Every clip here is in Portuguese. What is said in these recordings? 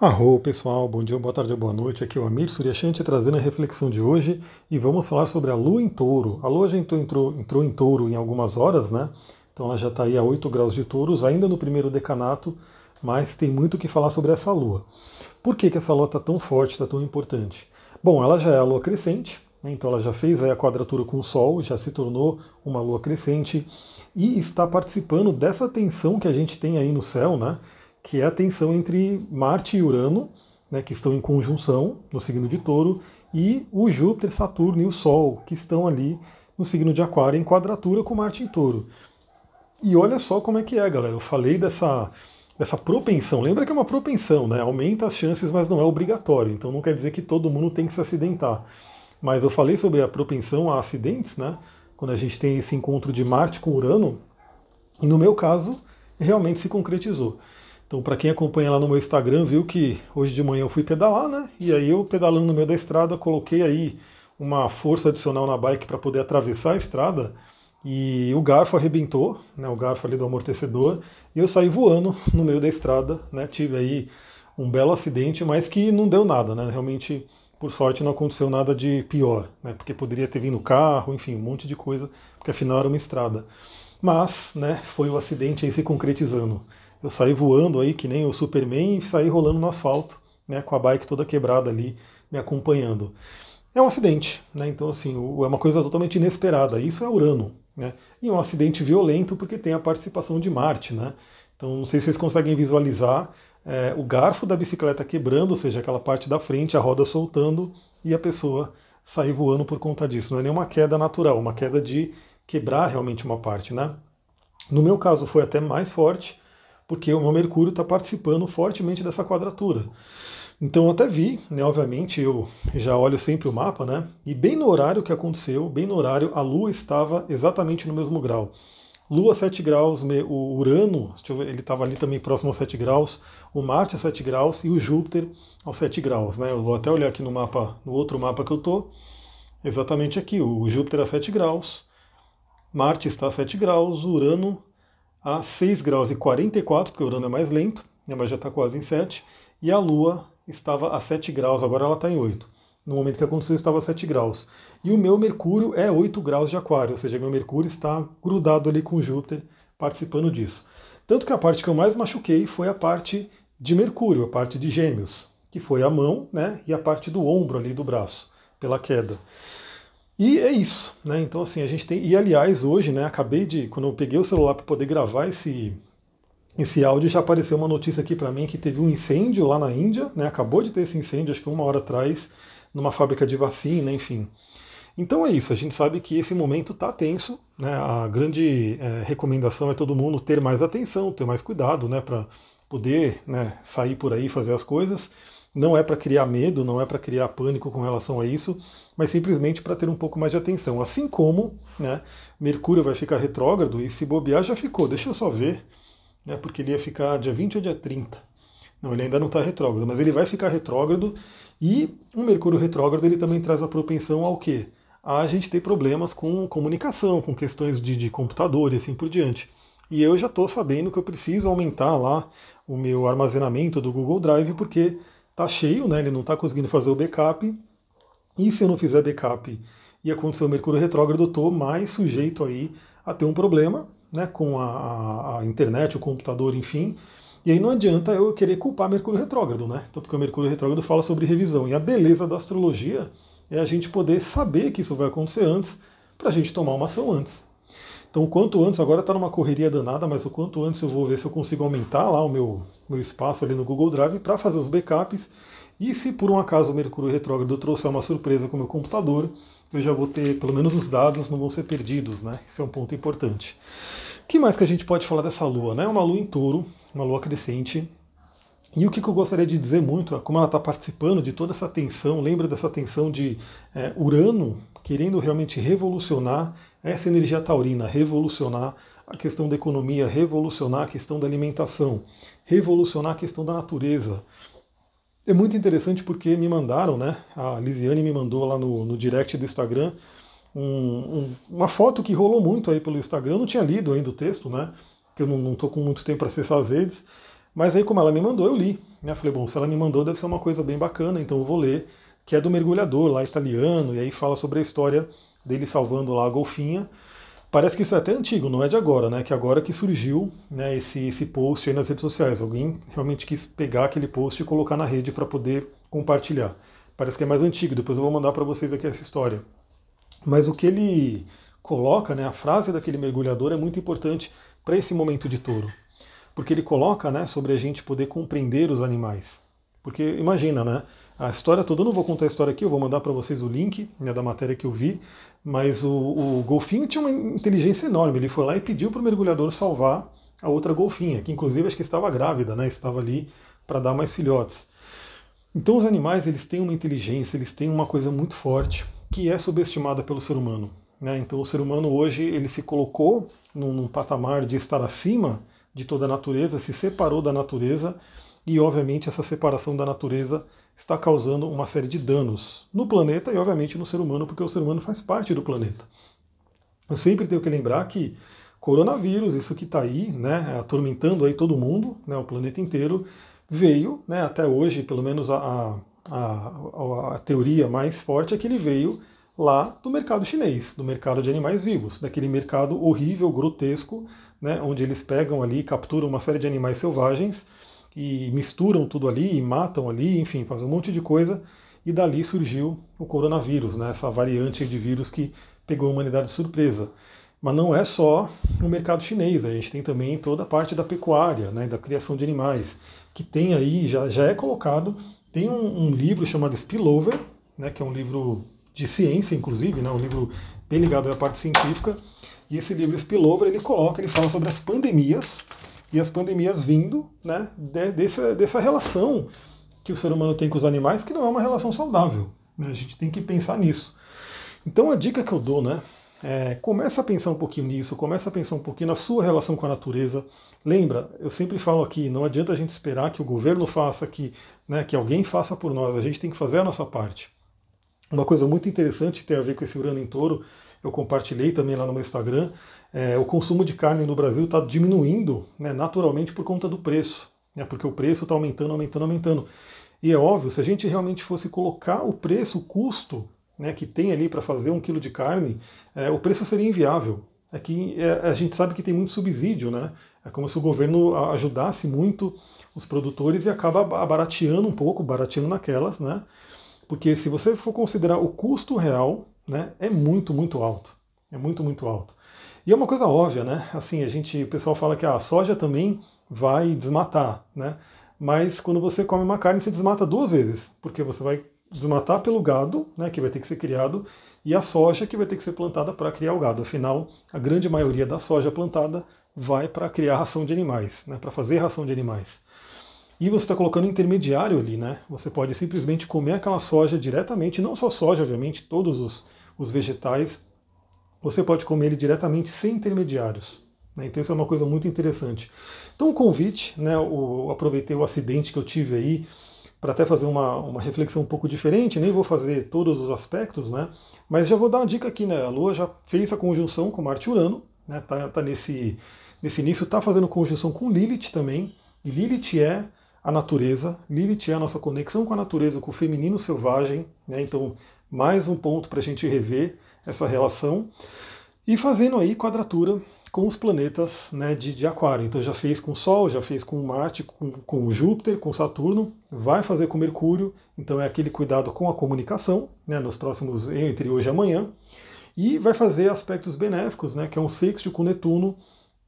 Arro pessoal, bom dia, boa tarde, boa noite. Aqui é o Amir Suryashanti trazendo a reflexão de hoje e vamos falar sobre a Lua em Touro. A Lua já entrou, entrou, entrou em Touro em algumas horas, né? Então ela já está aí a 8 graus de Touros, ainda no primeiro decanato, mas tem muito o que falar sobre essa Lua. Por que, que essa Lua está tão forte, está tão importante? Bom, ela já é a Lua crescente, né? então ela já fez a quadratura com o Sol, já se tornou uma Lua crescente e está participando dessa tensão que a gente tem aí no céu, né? Que é a tensão entre Marte e Urano, né, que estão em conjunção no signo de Touro, e o Júpiter, Saturno e o Sol, que estão ali no signo de Aquário, em quadratura com Marte em Touro. E olha só como é que é, galera. Eu falei dessa, dessa propensão. Lembra que é uma propensão, né? Aumenta as chances, mas não é obrigatório. Então não quer dizer que todo mundo tem que se acidentar. Mas eu falei sobre a propensão a acidentes, né? Quando a gente tem esse encontro de Marte com Urano. E no meu caso, realmente se concretizou. Então, para quem acompanha lá no meu Instagram, viu que hoje de manhã eu fui pedalar, né? E aí eu pedalando no meio da estrada, coloquei aí uma força adicional na bike para poder atravessar a estrada e o garfo arrebentou, né? O garfo ali do amortecedor e eu saí voando no meio da estrada, né? Tive aí um belo acidente, mas que não deu nada, né? Realmente, por sorte, não aconteceu nada de pior, né? Porque poderia ter vindo carro, enfim, um monte de coisa, porque afinal era uma estrada. Mas, né? Foi o acidente aí se concretizando eu saí voando aí que nem o Superman e saí rolando no asfalto, né, com a bike toda quebrada ali me acompanhando. É um acidente, né? Então assim, é uma coisa totalmente inesperada. Isso é Urano, né? E um acidente violento porque tem a participação de Marte, né? Então não sei se vocês conseguem visualizar é, o garfo da bicicleta quebrando, ou seja, aquela parte da frente, a roda soltando e a pessoa sair voando por conta disso. Não é nenhuma queda natural, uma queda de quebrar realmente uma parte, né? No meu caso foi até mais forte, porque o meu Mercúrio está participando fortemente dessa quadratura. Então até vi, né, obviamente eu já olho sempre o mapa, né? E bem no horário que aconteceu, bem no horário, a Lua estava exatamente no mesmo grau. Lua 7 graus, o Urano, ele estava ali também próximo aos 7 graus, o Marte a 7 graus e o Júpiter aos 7 graus. Né? Eu vou até olhar aqui no mapa, no outro mapa que eu estou, exatamente aqui, o Júpiter a 7 graus, Marte está a 7 graus, Urano a 6 graus e 44, porque o Urano é mais lento, né, mas já está quase em 7, e a Lua estava a 7 graus, agora ela está em 8. No momento que aconteceu, estava a 7 graus. E o meu Mercúrio é 8 graus de Aquário, ou seja, meu Mercúrio está grudado ali com Júpiter, participando disso. Tanto que a parte que eu mais machuquei foi a parte de Mercúrio, a parte de Gêmeos, que foi a mão né, e a parte do ombro ali do braço, pela queda. E é isso, né? Então assim, a gente tem. E aliás, hoje, né, acabei de. Quando eu peguei o celular para poder gravar esse, esse áudio, já apareceu uma notícia aqui para mim que teve um incêndio lá na Índia, né? Acabou de ter esse incêndio, acho que uma hora atrás, numa fábrica de vacina, enfim. Então é isso, a gente sabe que esse momento está tenso, né? A grande é, recomendação é todo mundo ter mais atenção, ter mais cuidado, né? Para poder né, sair por aí fazer as coisas. Não é para criar medo, não é para criar pânico com relação a isso, mas simplesmente para ter um pouco mais de atenção. Assim como né, Mercúrio vai ficar retrógrado, e se bobear já ficou, deixa eu só ver, né, porque ele ia ficar dia 20 ou dia 30. Não, ele ainda não está retrógrado, mas ele vai ficar retrógrado, e o Mercúrio retrógrado ele também traz a propensão ao quê? A gente ter problemas com comunicação, com questões de, de computador e assim por diante. E eu já estou sabendo que eu preciso aumentar lá o meu armazenamento do Google Drive, porque está cheio, né? ele não está conseguindo fazer o backup. E se eu não fizer backup e acontecer o Mercúrio retrógrado, eu estou mais sujeito aí a ter um problema né, com a, a, internet, o computador, enfim. E aí não adianta eu querer culpar Mercúrio retrógrado, né? Então, porque o Mercúrio retrógrado fala sobre revisão. E a beleza da astrologia é a gente poder saber que isso vai acontecer antes, para a gente tomar uma ação antes. Então, quanto antes, agora está numa correria danada, mas o quanto antes eu vou ver se eu consigo aumentar lá o meu, meu espaço ali no Google Drive para fazer os backups. E se por um acaso o Mercúrio retrógrado trouxer uma surpresa com o meu computador, eu já vou ter, pelo menos os dados não vão ser perdidos, né? Esse é um ponto importante. O que mais que a gente pode falar dessa lua? Né? Uma lua em touro, uma lua crescente. E o que, eu gostaria de dizer muito, é como ela está participando de toda essa tensão, lembra dessa tensão de é, Urano querendo realmente revolucionar essa energia taurina, revolucionar a questão da economia, revolucionar a questão da alimentação, revolucionar a questão da natureza. É muito interessante porque me mandaram, né? A Lisiane me mandou lá no, no direct do Instagram um, um, uma foto que rolou muito aí pelo Instagram. Eu não tinha lido ainda o texto, né? Porque eu não estou com muito tempo para acessar as redes. Mas aí, como ela me mandou, eu li. Né? Falei, bom, se ela me mandou, deve ser uma coisa bem bacana, então eu vou ler, que é do mergulhador lá italiano, e aí fala sobre a história dele salvando lá a golfinha. Parece que isso é até antigo, não é de agora, né? Que agora que surgiu né, esse, esse post aí nas redes sociais. Alguém realmente quis pegar aquele post e colocar na rede para poder compartilhar. Parece que é mais antigo, depois eu vou mandar para vocês aqui essa história. Mas o que ele coloca, né, a frase daquele mergulhador é muito importante para esse momento de touro. Porque ele coloca né, sobre a gente poder compreender os animais. Porque imagina, né? A história toda, eu não vou contar a história aqui, eu vou mandar para vocês o link né, da matéria que eu vi, mas o, o, golfinho tinha uma inteligência enorme. Ele foi lá e pediu para o mergulhador salvar a outra golfinha, que inclusive acho que estava grávida, né? Estava ali para dar mais filhotes. Então os animais eles têm uma inteligência, eles têm uma coisa muito forte que é subestimada pelo ser humano. Né? Então o ser humano hoje ele se colocou num, num patamar de estar acima de toda a natureza, se separou da natureza e obviamente essa separação da natureza está causando uma série de danos no planeta e, obviamente, no ser humano, porque o ser humano faz parte do planeta. Eu sempre tenho que lembrar que coronavírus, isso que está aí, né, atormentando aí todo mundo, né, o planeta inteiro, veio, né, até hoje, pelo menos a, a, a, a teoria mais forte é que ele veio lá do mercado chinês, do mercado de animais vivos, daquele mercado horrível, grotesco, né, onde eles pegam ali, capturam uma série de animais selvagens e misturam tudo ali e matam ali, enfim, fazem um monte de coisa. E dali surgiu o coronavírus, né, essa variante de vírus que pegou a humanidade de surpresa. Mas não é só o mercado chinês, a gente tem também toda a parte da pecuária, né, da criação de animais, que tem aí, já, já é colocado, tem um, um livro chamado Spillover, né, que é um livro de ciência, inclusive, né, um livro bem ligado à parte científica, e esse livro Spillover, ele coloca, ele fala sobre as pandemias, e as pandemias vindo né, de, dessa, dessa relação que o ser humano tem com os animais, que não é uma relação saudável. Né? A gente tem que pensar nisso. Então a dica que eu dou, né? É, começa a pensar um pouquinho nisso, começa a pensar um pouquinho na sua relação com a natureza. Lembra, eu sempre falo aqui, não adianta a gente esperar que o governo faça, que, né, que alguém faça por nós, a gente tem que fazer a nossa parte. Uma coisa muito interessante tem a ver com esse Urano em Touro, eu compartilhei também lá no meu Instagram, é, o consumo de carne no Brasil está diminuindo né, naturalmente por conta do preço, né, porque o preço está aumentando, aumentando, aumentando. E é óbvio, se a gente realmente fosse colocar o preço, o custo né, que tem ali para fazer um quilo de carne, é, o preço seria inviável. É que é, a gente sabe que tem muito subsídio, né? É como se o governo ajudasse muito os produtores e acaba barateando um pouco, barateando naquelas, né? Porque se você for considerar o custo real, né, é muito, muito alto. É muito, muito alto. E é uma coisa óbvia, né? Assim, a gente, o pessoal fala que a soja também vai desmatar, né? Mas quando você come uma carne, você desmata duas vezes, porque você vai desmatar pelo gado, né, que vai ter que ser criado, e a soja que vai ter que ser plantada para criar o gado. Afinal, a grande maioria da soja plantada vai para criar ração de animais, né, para fazer ração de animais. E você está colocando intermediário ali, né? Você pode simplesmente comer aquela soja diretamente, não só soja, obviamente, todos os, os vegetais você pode comer ele diretamente sem intermediários. Né? Então isso é uma coisa muito interessante. Então o convite, né, o, aproveitei o acidente que eu tive aí para até fazer uma, uma reflexão um pouco diferente, nem vou fazer todos os aspectos, né? Mas já vou dar uma dica aqui, né? A Lua já fez a conjunção com Marte Urano, né? Tá, tá nesse, nesse início, tá fazendo conjunção com Lilith também. E Lilith é a natureza, Lilith é a nossa conexão com a natureza, com o feminino selvagem, né? Então, mais um ponto para a gente rever essa relação, e fazendo aí quadratura com os planetas né, de, de, Aquário. Então já fez com o Sol, já fez com Marte, com, com Júpiter, com Saturno, vai fazer com Mercúrio, então é aquele cuidado com a comunicação, né, nos próximos, entre hoje e amanhã, e vai fazer aspectos benéficos, né, que é um sexto com Netuno,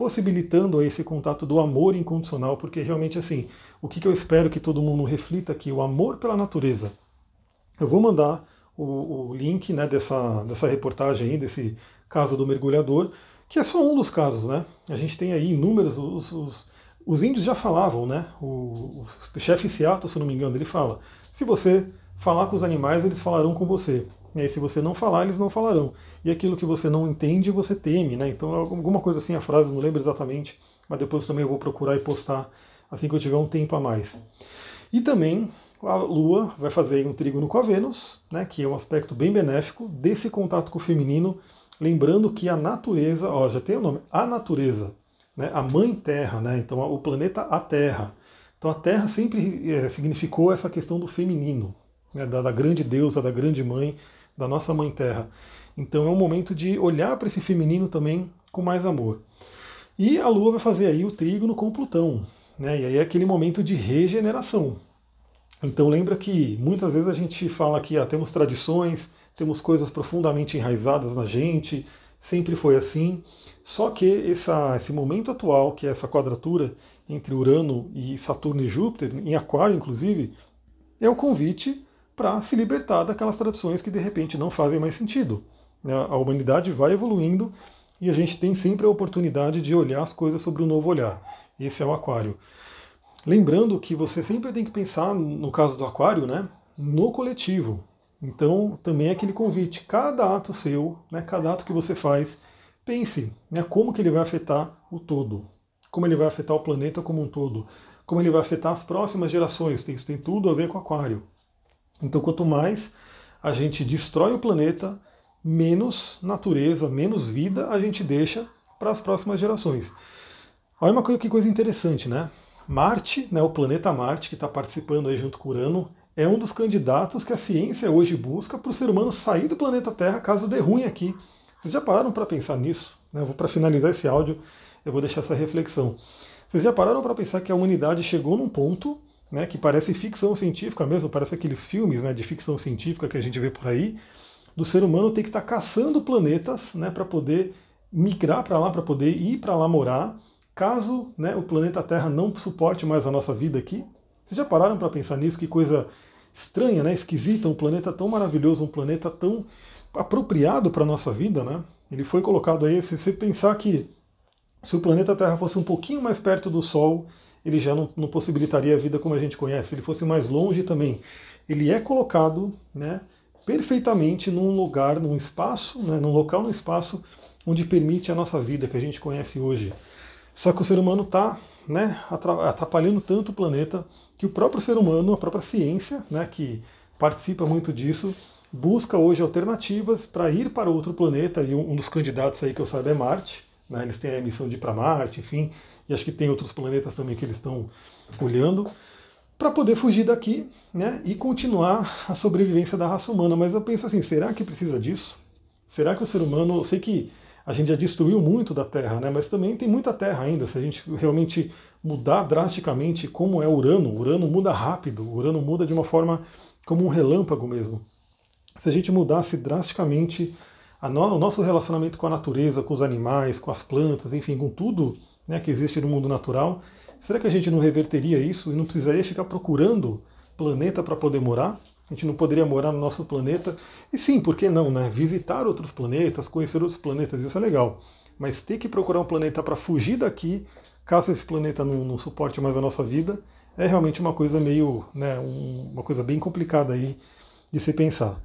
possibilitando esse contato do amor incondicional, porque realmente assim, o que, eu espero que todo mundo reflita aqui, o amor pela natureza. Eu vou mandar o, o link né, dessa, dessa reportagem aí, desse caso do mergulhador, que é só um dos casos, né? A gente tem aí inúmeros, os, os, os índios já falavam, né? O, o chefe Seattle, se não me engano, ele fala: se você falar com os animais, eles falarão com você. E aí, se você não falar, eles não falarão. E aquilo que você não entende, você teme, né? Então, alguma coisa assim, a frase, não lembro exatamente, mas depois também eu vou procurar e postar assim que eu tiver um tempo a mais. E também a Lua vai fazer um trígono com a Vênus, né, que é um aspecto bem benéfico desse contato com o feminino, lembrando que a natureza, ó, já tem o nome, a natureza, né, a mãe Terra, né, então o planeta a Terra, Então a Terra sempre é, significou essa questão do feminino, né, da, da grande deusa, da grande mãe, da nossa mãe Terra. Então é um momento de olhar para esse feminino também com mais amor. E a Lua vai fazer aí o trígono com Plutão, né? E aí é aquele momento de regeneração. Então lembra que muitas vezes a gente fala que ah, temos tradições, temos coisas profundamente enraizadas na gente, sempre foi assim. Só que essa, esse momento atual, que é essa quadratura entre Urano e Saturno e Júpiter, em Aquário inclusive, é o convite para se libertar daquelas tradições que de repente não fazem mais sentido. Né? A humanidade vai evoluindo e a gente tem sempre a oportunidade de olhar as coisas sobre um novo olhar. Esse é o Aquário. Lembrando que você sempre tem que pensar, no caso do Aquário, né, no coletivo. Então, também é aquele convite, cada ato seu, né, cada ato que você faz, pense né, como que ele vai afetar o todo, como ele vai afetar o planeta como um todo, como ele vai afetar as próximas gerações. Isso tem tudo a ver com Aquário. Então, quanto mais a gente destrói o planeta, menos natureza, menos vida a gente deixa para as próximas gerações. Olha uma coisa, que coisa interessante, né? Marte, né, o planeta Marte, que está participando aí junto com Urano, é um dos candidatos que a ciência hoje busca para o ser humano sair do planeta Terra caso dê ruim aqui. Vocês já pararam para pensar nisso? Né? Para finalizar esse áudio, eu vou deixar essa reflexão. Vocês já pararam para pensar que a humanidade chegou num ponto né, que parece ficção científica mesmo, parece aqueles filmes né, de ficção científica que a gente vê por aí, do ser humano ter que estar tá caçando planetas né, para poder migrar para lá, para poder ir para lá morar, caso né, o planeta Terra não suporte mais a nossa vida aqui. Vocês já pararam para pensar nisso? Que coisa estranha, né? esquisita, um planeta tão maravilhoso, um planeta tão apropriado para a nossa vida, né? Ele foi colocado aí, se você pensar que se o planeta Terra fosse um pouquinho mais perto do Sol, ele já não, não possibilitaria a vida como a gente conhece. Se ele fosse mais longe também, ele é colocado né, perfeitamente num lugar, num espaço, né, num local no espaço onde permite a nossa vida que a gente conhece hoje. Só que o ser humano está né, atrapalhando tanto o planeta que o próprio ser humano, a própria ciência, né, que participa muito disso, busca hoje alternativas para ir para outro planeta, e um dos candidatos aí que eu saiba é Marte, né, eles têm a missão de ir para Marte, enfim, e acho que tem outros planetas também que eles estão olhando, para poder fugir daqui né, e continuar a sobrevivência da raça humana. Mas eu penso assim, será que precisa disso? Será que o ser humano, eu sei que a gente já destruiu muito da Terra, né? Mas também tem muita Terra ainda. Se a gente realmente mudar drasticamente como é Urano, Urano muda rápido, Urano muda de uma forma como um relâmpago mesmo. Se a gente mudasse drasticamente no, o nosso relacionamento com a natureza, com os animais, com as plantas, enfim, com tudo né, que existe no mundo natural, será que a gente não reverteria isso e não precisaria ficar procurando planeta para poder morar? A gente não poderia morar no nosso planeta. E sim, por que não, né? Visitar outros planetas, conhecer outros planetas, isso é legal. Mas ter que procurar um planeta para fugir daqui, caso esse planeta não, não, suporte mais a nossa vida, é realmente uma coisa meio, né, um, uma coisa bem complicada aí de se pensar.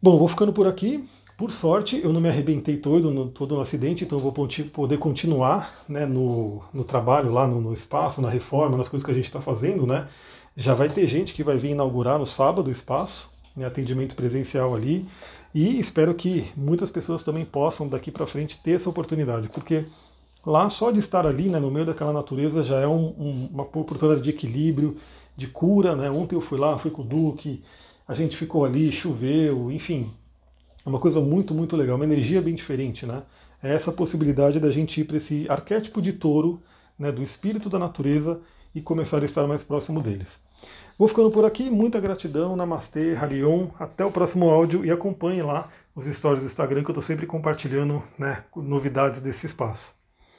Bom, vou ficando por aqui. Por sorte, eu não me arrebentei todo no, todo no acidente, então eu vou poder continuar né, no, no trabalho lá no, no espaço, na reforma, nas coisas que a gente está fazendo, né? Já vai ter gente que vai vir inaugurar no sábado o espaço, né, atendimento presencial ali, e espero que muitas pessoas também possam daqui para frente ter essa oportunidade, porque lá só de estar ali, né, no meio daquela natureza, já é um, um, uma oportunidade de equilíbrio, de cura. Né? Ontem eu fui lá, fui com o Duque, a gente ficou ali, choveu, enfim, é uma coisa muito, muito legal, uma energia bem diferente, né? É essa possibilidade da gente ir para esse arquétipo de touro, né, do espírito da natureza e começar a estar mais próximo deles. Vou ficando por aqui, muita gratidão, Namastê, Harion, até o próximo áudio e acompanhe lá os stories do Instagram que eu estou sempre compartilhando né, novidades desse espaço.